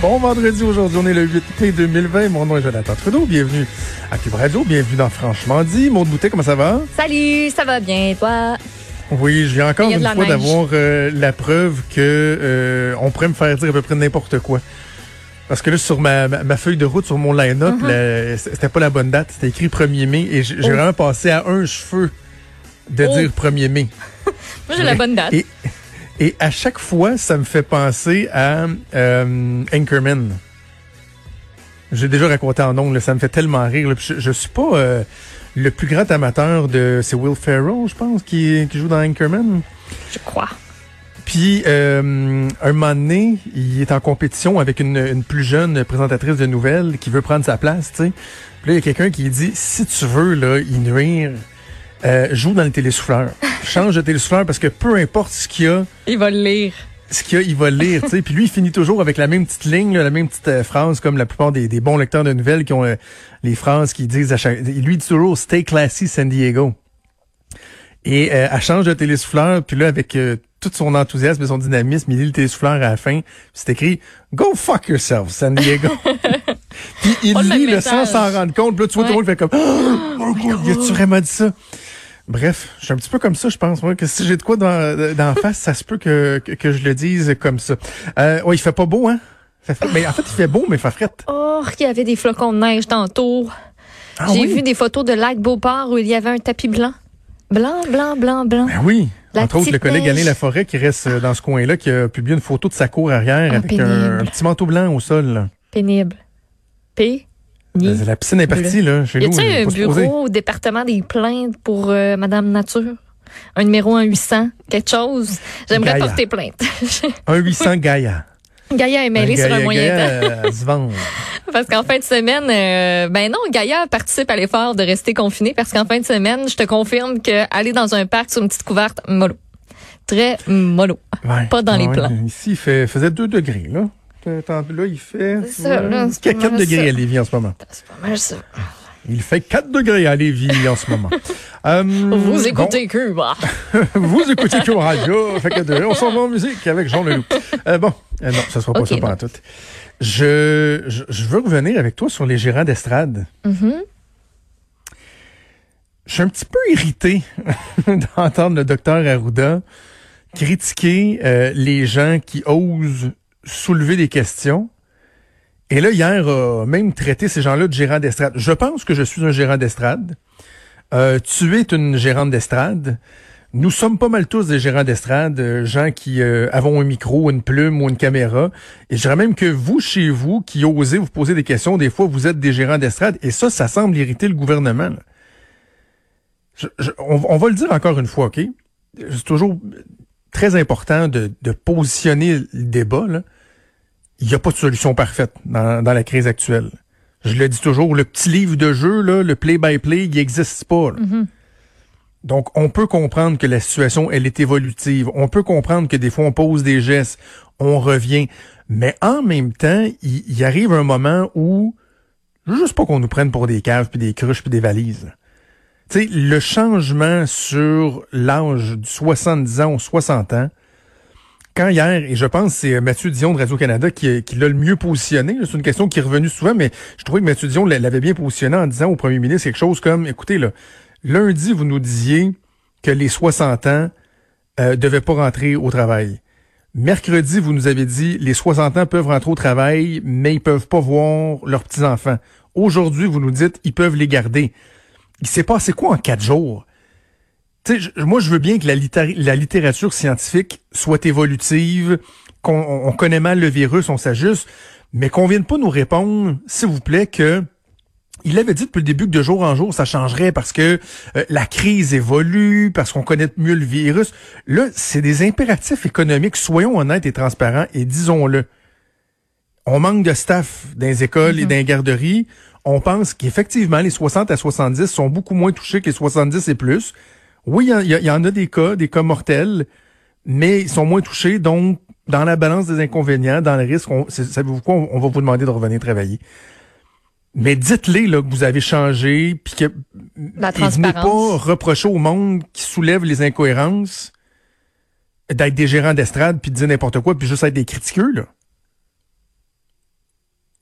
Bon vendredi, aujourd'hui, on est le 8 mai 2020. Mon nom est Jonathan Trudeau. Bienvenue à Cube Radio. Bienvenue dans Franchement dit. Maud Boutet, comment ça va? Salut, ça va bien, toi? Oui, je viens encore une fois d'avoir euh, la preuve que euh, on pourrait me faire dire à peu près n'importe quoi. Parce que là, sur ma, ma, ma feuille de route, sur mon line-up, la- c'était pas la bonne date. C'était écrit 1er mai. Et j'ai j'ai Oh. vraiment passé à un cheveu de Oh. dire 1er mai. Moi, j'ai la bonne date. Et, et à chaque fois, ça me fait penser à euh, Anchorman. J'ai déjà raconté en là, ça me fait tellement rire. là. Je, je suis pas euh, le plus grand amateur de... C'est Will Ferrell, je pense, qui, qui joue dans Anchorman. Je crois. Puis, euh, un moment donné, il est en compétition avec une, une plus jeune présentatrice de nouvelles qui veut prendre sa place, tu sais. Puis là, il y a quelqu'un qui dit, si tu veux, là, y nuire, euh, joue dans le télésouffleur. Change de télésouffleur parce que peu importe ce qu'il y a, Il va le lire. ce qu'il y a, il va le lire, tu sais. Puis lui, il finit toujours avec la même petite ligne, là, la même petite euh, phrase, comme la plupart des, des bons lecteurs de nouvelles qui ont euh, les phrases qu'ils disent à chaque... Lui, dit toujours « Stay classy, San Diego ». Et euh, elle change de télésouffleur, puis là, avec euh, tout son enthousiasme et son dynamisme, il lit le télésouffleur à la fin, c'est écrit « Go fuck yourself, San Diego ». Puis il le lit même le sans s'en rendre compte, puis là, tu vois, tout le monde fait comme « Oh, y a-tu vraiment dit ça ?» Bref, je suis un petit peu comme ça, je pense. Moi, que si j'ai de quoi dans, dans face, ça se peut que, que, que je le dise comme ça. Euh, ouais, il fait pas beau, hein? Ça fait- mais en fait, il fait beau, mais il fait frette. Oh, il y avait des flocons de neige tantôt. Ah J'ai oui? vu des photos de lac Beauport où il y avait un tapis blanc. Blanc, blanc, blanc, blanc. Ben oui. La Entre autres, le collègue. Alain Laforêt qui reste euh, dans ce coin-là, qui a publié une photo de sa cour arrière Ah, avec un, petit manteau blanc au sol. là. Pénible. P. La piscine est partie, là, chez Y nous. a-t-il il un bureau au département des plaintes pour euh, Madame Nature? Un numéro 1 800? Quelque chose? J'aimerais Gaïa. porter plainte. Un 800 Gaïa. Gaïa est mêlé Un sur un moyen temps. Gaïa, se vend. Parce qu'en fin de semaine, euh, ben non, Gaïa participe à l'effort de rester confiné parce qu'en fin de semaine, je te confirme que aller dans un parc sur une petite couverte, mollo. Très mollo. Ouais. Pas dans les plans. Ici, il fait, faisait 2 degrés, là. Attends, Là, il fait C'est ça, là, c'est pas 4 mal degrés ça. à Lévis en ce moment. C'est pas mal ça. Il fait 4 degrés à Lévis en ce moment. Euh, Vous bon, écoutez Cuba. vous écoutez Cure Radio. Fait que de- on s'en va en musique avec Jean Leloup. Euh, bon, euh, non, ça sera pas Ok, ça pendant tout. Je, je, je veux revenir avec toi sur les gérants d'estrade. Mhm. Je suis un petit peu irrité d'entendre le docteur Arruda critiquer euh, les gens qui osent soulever des questions. Et là, hier, a même traité ces gens-là de gérants d'estrade. Je pense que je suis un gérant d'estrade. Euh, tu es une gérante d'estrade. Nous sommes pas mal tous des gérants d'estrade, euh, gens qui euh, avons un micro, une plume ou une caméra. Et je dirais même que vous, chez vous, qui osez vous poser des questions, des fois, vous êtes des gérants d'estrade. Et ça, ça semble irriter le gouvernement. Je- je- on, on va le dire encore une fois, OK? C'est toujours très important de, de positionner le débat. là. Il n'y a pas de solution parfaite dans, dans la crise actuelle. Je le dis toujours, le petit livre de jeu, là, le play-by-play, il n'existe pas. là. Donc, on peut comprendre que la situation, elle est évolutive. On peut comprendre que des fois, on pose des gestes, on revient. Mais en même temps, il, il arrive un moment où, je veux juste pas qu'on nous prenne pour des caves, puis des cruches, puis des valises. Tu sais, le changement sur l'âge du 70 ans ou 60 ans, quand hier, et je pense c'est Mathieu Dion de Radio-Canada qui, qui l'a le mieux positionné, c'est une question qui est revenue souvent, mais je trouvais que Mathieu Dion l'avait bien positionné en disant au premier ministre quelque chose comme, écoutez, là, lundi, vous nous disiez que les 60 ans euh, devaient pas rentrer au travail. Mercredi, vous nous avez dit les 60 ans peuvent rentrer au travail, mais ils peuvent pas voir leurs petits-enfants. Aujourd'hui, vous nous dites ils peuvent les garder. Il s'est passé quoi en quatre jours? Tu sais, je- moi, je veux bien que la, littér- la littérature scientifique soit évolutive, qu'on on- on connaît mal le virus, on s'ajuste, mais qu'on vienne pas nous répondre, s'il vous plaît, que il avait dit depuis le début que de jour en jour, ça changerait parce que euh, la crise évolue, parce qu'on connaît mieux le virus. Là, c'est des impératifs économiques. Soyons honnêtes et transparents et disons-le. On manque de staff dans les écoles et dans les garderies. On pense qu'effectivement, les 60 à 70 sont beaucoup moins touchés que les 70 et plus. Oui, il y, y, en a des cas, des cas mortels, mais ils sont moins touchés. Donc, dans la balance des inconvénients, dans le risque, on, savez-vous quoi, on, va vous demander de revenir travailler. Mais dites-les là que vous avez changé, puis que la transparence. pas reprocher au monde qui soulève les incohérences d'être des gérants d'estrade puis de dire n'importe quoi puis juste être des critiqueux là.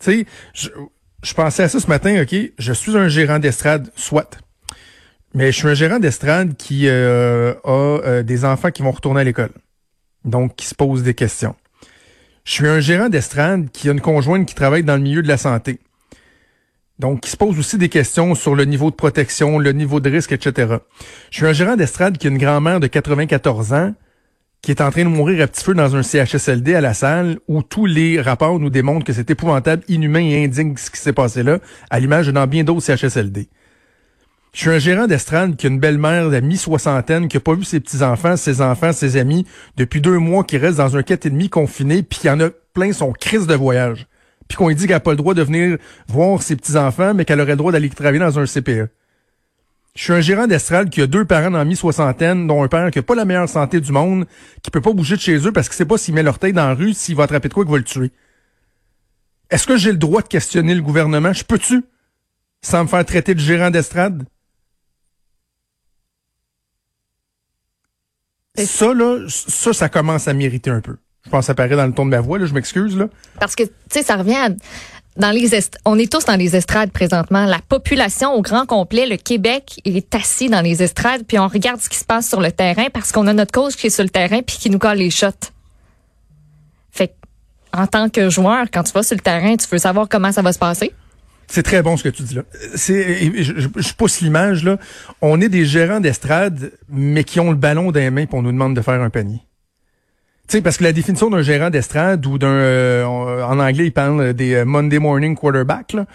Tu sais, je, je pensais à ça ce matin, OK, je suis un gérant d'estrade, soit. Mais je suis un gérant d'estrade qui euh, a euh, des enfants qui vont retourner à l'école. Donc, qui se posent des questions. Je suis un gérant d'estrade qui a une conjointe qui travaille dans le milieu de la santé. Donc, qui se pose aussi des questions sur le niveau de protection, le niveau de risque, etc. Je suis un gérant d'estrade qui a une grand-mère de 94 ans qui est en train de mourir à petit feu dans un CHSLD à la salle où tous les rapports nous démontrent que c'est épouvantable, inhumain et indigne ce qui s'est passé là, à l'image de bien d'autres CHSLD. Je suis un gérant d'estrade qui a une belle-mère de mi-soixantaine qui a pas vu ses petits-enfants, ses enfants, ses amis depuis deux mois, qui reste dans un quête et demi confiné, puis qui en a plein son crise de voyage. Puis qu'on lui dit qu'elle n'a pas le droit de venir voir ses petits-enfants, mais qu'elle aurait le droit d'aller travailler dans un CPE. Je suis un gérant d'estrade qui a deux parents dans mi-soixantaine, dont un père qui a pas la meilleure santé du monde, qui peut pas bouger de chez eux parce qu'il sait pas s'il met l'orteil dans la rue, s'il va attraper de quoi qu'il va le tuer. Est-ce que j'ai le droit de questionner le gouvernement? Je peux-tu? Sans me faire traiter de gérant d'estrade? Ça, là, ça, ça commence à m'irriter un peu. Je pense que ça paraît dans le ton de ma voix, là, je m'excuse, là. Parce que, tu sais, ça revient à dans les on est tous dans les estrades présentement. La population au grand complet, le Québec, il est assis dans les estrades, puis on regarde ce qui se passe sur le terrain parce qu'on a notre cause qui est sur le terrain puis qui nous colle les shots. Fait en tant que joueur, quand tu vas sur le terrain, tu veux savoir comment ça va se passer? C'est très bon ce que tu dis là. C'est, je, je, pousse l'image là. On est des gérants d'estrade, mais qui ont le ballon dans les mains pour nous demande de faire un panier. Tu sais, parce que la définition d'un gérant d'estrade ou d'un, euh, en anglais, ils parlent des euh, Monday morning quarterback, là.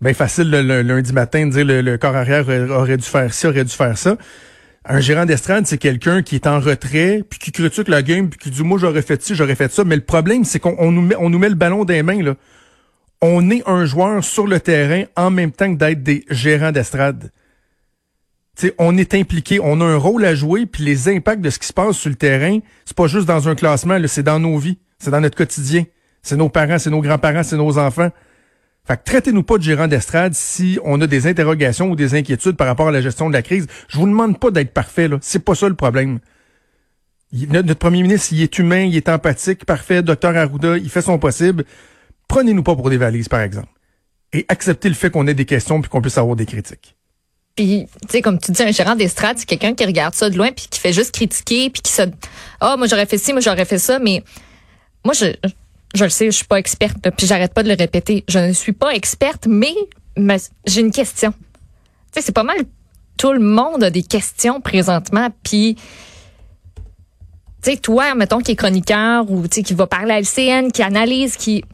Ben facile le, lundi matin de dire le, le, corps arrière aurait dû faire ça, aurait dû faire ça. Un gérant d'estrade, c'est quelqu'un qui est en retrait, puis qui critique la game, puis qui dit moi j'aurais fait ci, j'aurais fait ça. Mais le problème, c'est qu'on nous met, on nous met le ballon dans les mains là. On est un joueur sur le terrain en même temps que d'être des gérants d'estrade on est impliqué, on a un rôle à jouer, puis les impacts de ce qui se passe sur le terrain, c'est pas juste dans un classement, c'est dans nos vies, c'est dans notre quotidien. C'est nos parents, c'est nos grands-parents, c'est nos enfants. Fait que traitez-nous pas de gérant d'estrade si on a des interrogations ou des inquiétudes par rapport à la gestion de la crise. Je vous demande pas d'être parfait, là. C'est pas ça le problème. notre, premier ministre, il est humain, il est empathique, parfait. Docteur Arruda, il fait son possible. Prenez-nous pas pour des valises, par exemple. Et acceptez le fait qu'on ait des questions puis qu'on puisse avoir des critiques. Puis, tu sais, comme tu dis, un gérant d'estrade, c'est quelqu'un qui regarde ça de loin puis qui fait juste critiquer puis qui se, ah, oh, moi j'aurais fait ci, moi j'aurais fait ça, mais moi je, je le sais, je suis pas experte, puis j'arrête pas de le répéter. Je ne suis pas experte, mais, j'ai une question. Tu sais, c'est pas mal. Tout le monde a des questions présentement, puis tu sais, toi, mettons, qui est chroniqueur ou tu sais, qui va parler à LCN, qui analyse, qui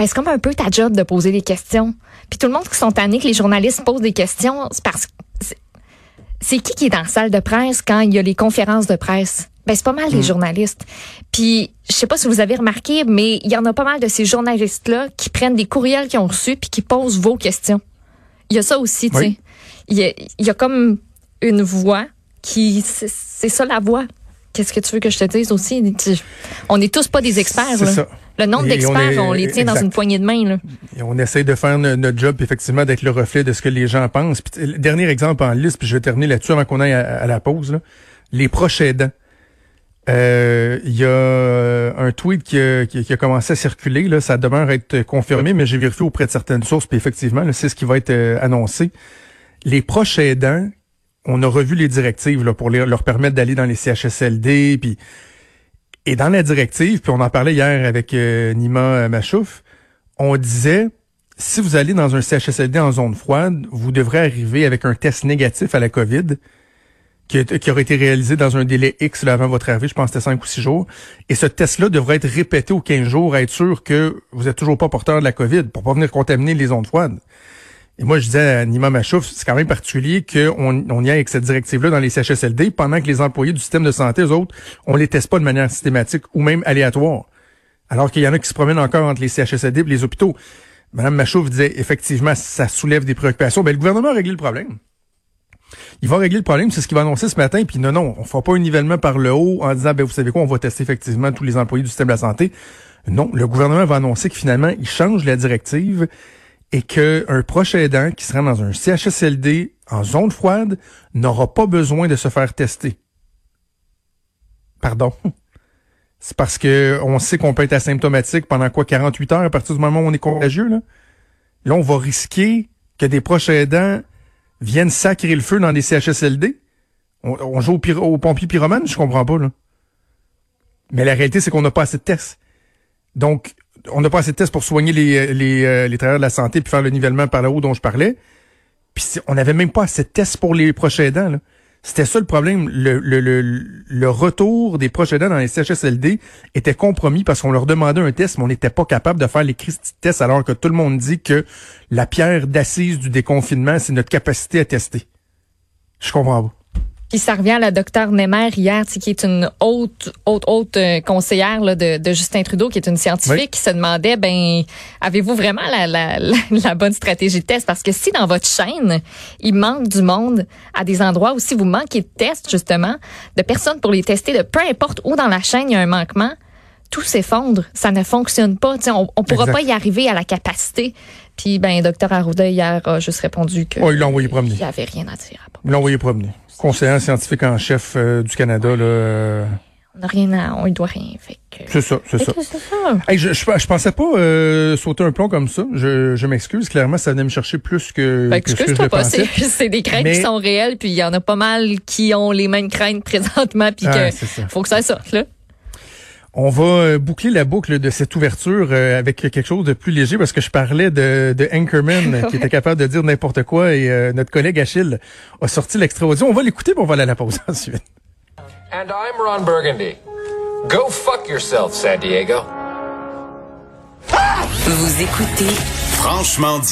ben, c'est comme un peu ta job de poser des questions. Puis tout le monde qui sont tannés que les journalistes posent des questions, c'est parce que c'est qui qui est dans la salle de presse quand il y a les conférences de presse? Ben, c'est pas mal les hmm. journalistes. Puis, je sais pas si vous avez remarqué, mais il y en a pas mal de ces journalistes-là qui prennent des courriels qu'ils ont reçus puis qui posent vos questions. Il y a ça aussi, tu sais. Il, y a, comme une voix qui, c'est ça la voix. Qu'est-ce que tu veux que je te dise aussi? On n'est tous pas des experts. C'est ça. Le nombre d'experts, on, les tient dans une poignée de main. Là. Et on essaie de faire notre job, effectivement, d'être le reflet de ce que les gens pensent. Puis, dernier exemple en liste, puis je vais terminer là-dessus avant qu'on aille à, la pause. Les proches aidants. Euh, il y a un tweet qui a, qui, a, commencé à circuler. Là, ça demeure être confirmé, mais j'ai vérifié auprès de certaines sources, puis effectivement, c'est ce qui va être euh, annoncé. Les proches aidants, on a revu les directives là, pour leur permettre d'aller dans les CHSLD, puis et dans la directive, puis on en parlait hier avec euh, Nima euh, Machouf, on disait si vous allez dans un CHSLD en zone froide, vous devrez arriver avec un test négatif à la COVID qui, aurait été réalisé dans un délai X avant votre arrivée, je pense que c'était 5 ou 6 jours. Et ce test-là devrait être répété aux 15 jours, à être sûr que vous êtes toujours pas porteur de la COVID pour pas venir contaminer les zones froides. Et moi, je disais à Nima Machouf, c'est quand même particulier qu'on on y aille avec cette directive-là dans les CHSLD pendant que les employés du système de santé, eux autres, on les teste pas de manière systématique ou même aléatoire. alors qu'il y en a qui se promènent encore entre les CHSLD et les hôpitaux. Madame Machouf disait effectivement ça soulève des préoccupations. Ben, le gouvernement a réglé le problème. Il va régler le problème, c'est ce qu'il va annoncer ce matin. Puis non, non, on fera pas un nivellement par le haut en disant, ben vous savez quoi, on va tester effectivement tous les employés du système de la santé. Non, le gouvernement va annoncer que finalement, il change la directive et qu'un proche aidant qui sera dans un CHSLD en zone froide n'aura pas besoin de se faire tester. Pardon? C'est parce que on sait qu'on peut être asymptomatique pendant quoi 48 heures à partir du moment où on est contagieux là? Là, on va risquer que des proches aidants viennent sacrer le feu dans des CHSLD. On, joue au, au pompier pyromane, je comprends pas là. Mais la réalité c'est qu'on n'a pas assez de tests. Donc on n'a pas assez de tests pour soigner les, les, euh, les travailleurs de la santé puis faire le nivellement par là haut dont je parlais. Puis on n'avait même pas assez de tests pour les proches aidants. C'était ça le problème. Le, le, le, le, retour des proches aidants dans les CHSLD était compromis parce qu'on leur demandait un test, mais on n'était pas capable de faire les tests alors que tout le monde dit que la pierre d'assise du déconfinement, c'est notre capacité à tester. Je comprends pas. Puis ça revient à la docteure Nemer hier, qui est une haute, haute, haute euh, conseillère là, de, de, Justin Trudeau, qui est une scientifique, qui se demandait, ben, avez-vous vraiment la, la, la, bonne stratégie de test? Parce que si dans votre chaîne, il manque du monde à des endroits où si vous manquez de tests, justement, de personnes pour les tester, de peu importe où dans la chaîne il y a un manquement, tout s'effondre. Ça ne fonctionne pas. on ne pourra pas y arriver à la capacité. Puis, ben, docteur Arruda, hier, a juste répondu que. Oh, il l'a envoyé promener. Il n'y avait rien à dire. Il l'a envoyé promener conseiller scientifique en chef euh, du Canada. Là, euh. On n'a rien à, on ne doit rien. C'est ça, c'est ça. je, je, pensais pas euh, sauter un plomb comme ça. Je, je m'excuse. Clairement, ça venait me chercher plus que, ben, que ce que je pensais. C'est des craintes qui sont réelles, puis il y en a pas mal qui ont les mêmes craintes présentement, puis ah, que faut que ça sorte là. On va euh, boucler la boucle de cette ouverture euh, avec quelque chose de plus léger parce que je parlais de, de Anchorman qui était capable de dire n'importe quoi et euh, notre collègue Achille a sorti l'extrait audio. On va l'écouter pour on va aller à la pause ensuite. And I'm Ron Burgundy. Go fuck yourself, San Diego. Vous écoutez Franchement dit.